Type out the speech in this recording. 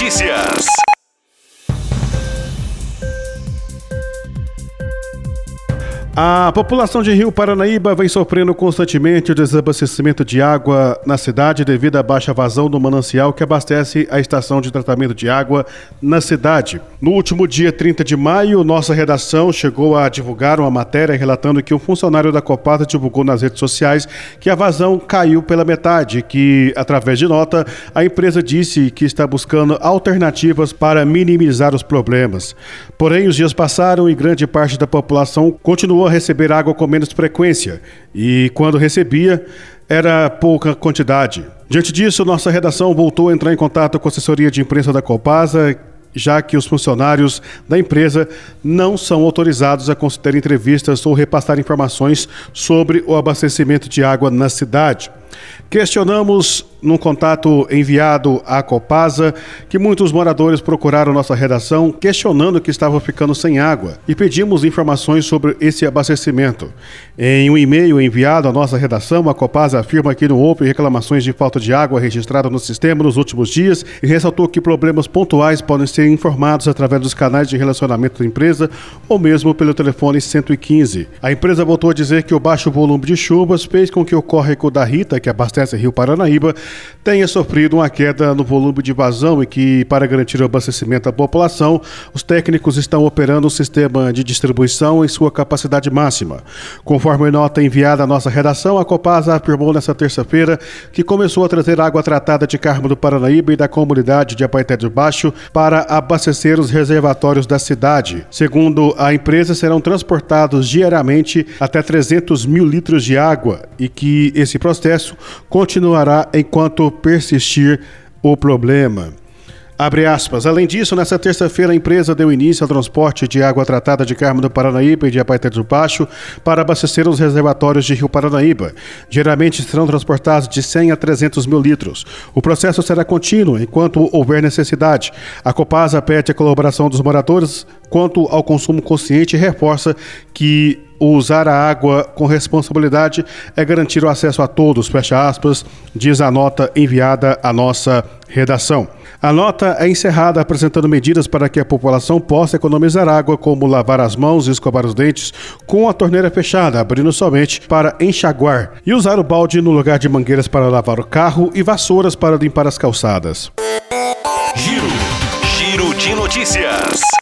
Notícias. A população de Rio Paranaíba vem sofrendo constantemente o desabastecimento de água na cidade devido à baixa vazão do manancial que abastece a estação de tratamento de água na cidade. No último dia 30 de maio, nossa redação chegou a divulgar uma matéria relatando que um funcionário da Copasa divulgou nas redes sociais que a vazão caiu pela metade, que através de nota a empresa disse que está buscando alternativas para minimizar os problemas. Porém, os dias passaram e grande parte da população continuou a receber água com menos frequência e, quando recebia, era pouca quantidade. Diante disso, nossa redação voltou a entrar em contato com a assessoria de imprensa da Copasa, já que os funcionários da empresa não são autorizados a conceder entrevistas ou repassar informações sobre o abastecimento de água na cidade. Questionamos num contato enviado à Copasa que muitos moradores procuraram nossa redação questionando que estavam ficando sem água e pedimos informações sobre esse abastecimento. Em um e-mail enviado à nossa redação, a Copasa afirma que não houve reclamações de falta de água registrada no sistema nos últimos dias e ressaltou que problemas pontuais podem ser informados através dos canais de relacionamento da empresa ou mesmo pelo telefone 115. A empresa voltou a dizer que o baixo volume de chuvas fez com que o córrego da Rita, que abastece Rio Paranaíba, tenha sofrido uma queda no volume de vazão e que, para garantir o abastecimento à população, os técnicos estão operando o sistema de distribuição em sua capacidade máxima. Conforme nota enviada à nossa redação, a Copasa afirmou nesta terça-feira que começou a trazer água tratada de Carmo do Paranaíba e da comunidade de Apaité do Baixo para abastecer os reservatórios da cidade. Segundo a empresa, serão transportados diariamente até 300 mil litros de água e que esse processo continuará enquanto persistir o problema. Além disso, nesta terça-feira, a empresa deu início ao transporte de água tratada de Carmo do Paranaíba e de Apaité do Baixo para abastecer os reservatórios de Rio Paranaíba. Geralmente serão transportados de 100 a 300 mil litros. O processo será contínuo enquanto houver necessidade. A Copasa pede a colaboração dos moradores quanto ao consumo consciente e reforça que usar a água com responsabilidade é garantir o acesso a todos, fecha aspas, diz a nota enviada à nossa redação. A nota é encerrada apresentando medidas para que a população possa economizar água, como lavar as mãos e escovar os dentes com a torneira fechada, abrindo somente para enxaguar, e usar o balde no lugar de mangueiras para lavar o carro e vassouras para limpar as calçadas. Giro, giro de notícias.